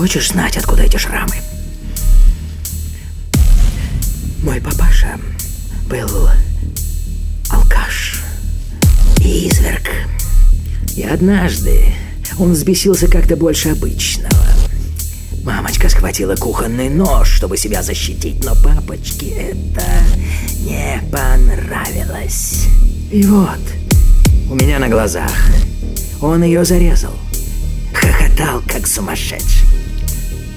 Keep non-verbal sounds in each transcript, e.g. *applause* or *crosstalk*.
Хочешь знать, откуда эти шрамы? Мой папаша был алкаш и изверг. И однажды он взбесился как-то больше обычного. Мамочка схватила кухонный нож, чтобы себя защитить, но папочке это не понравилось. И вот, у меня на глазах, он ее зарезал. Хохотал, как сумасшедший.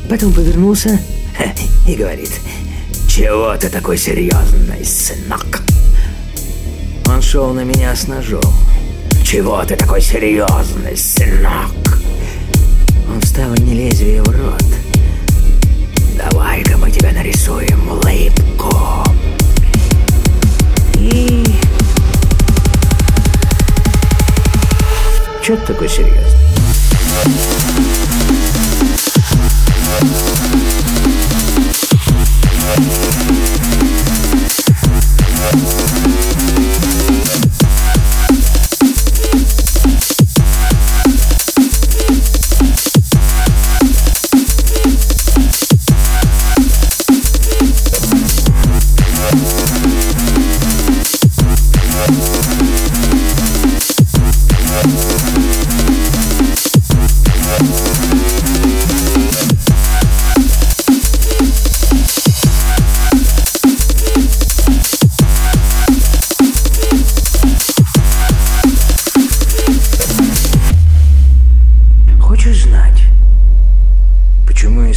Потом повернулся *laughs* и говорит, «Чего ты такой серьезный, сынок?» Он шел на меня с ножом. «Чего ты такой серьезный, сынок?» Он вставил мне лезвие в рот. Давай-ка мы тебя нарисуем улыбку. И... Чё ты такой серьезный? Хочешь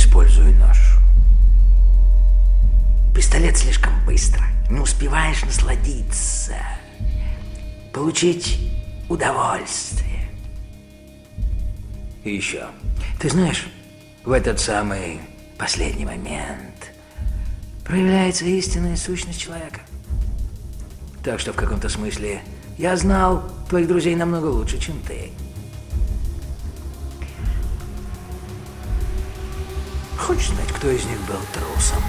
использую нож? Пистолет слишком быстро. Не успеваешь насладиться. Получить удовольствие. И еще. Ты знаешь, в этот самый последний момент проявляется истинная сущность человека. Так что в каком-то смысле я знал твоих друзей намного лучше, чем ты. Хочешь знать, кто из них был трусом?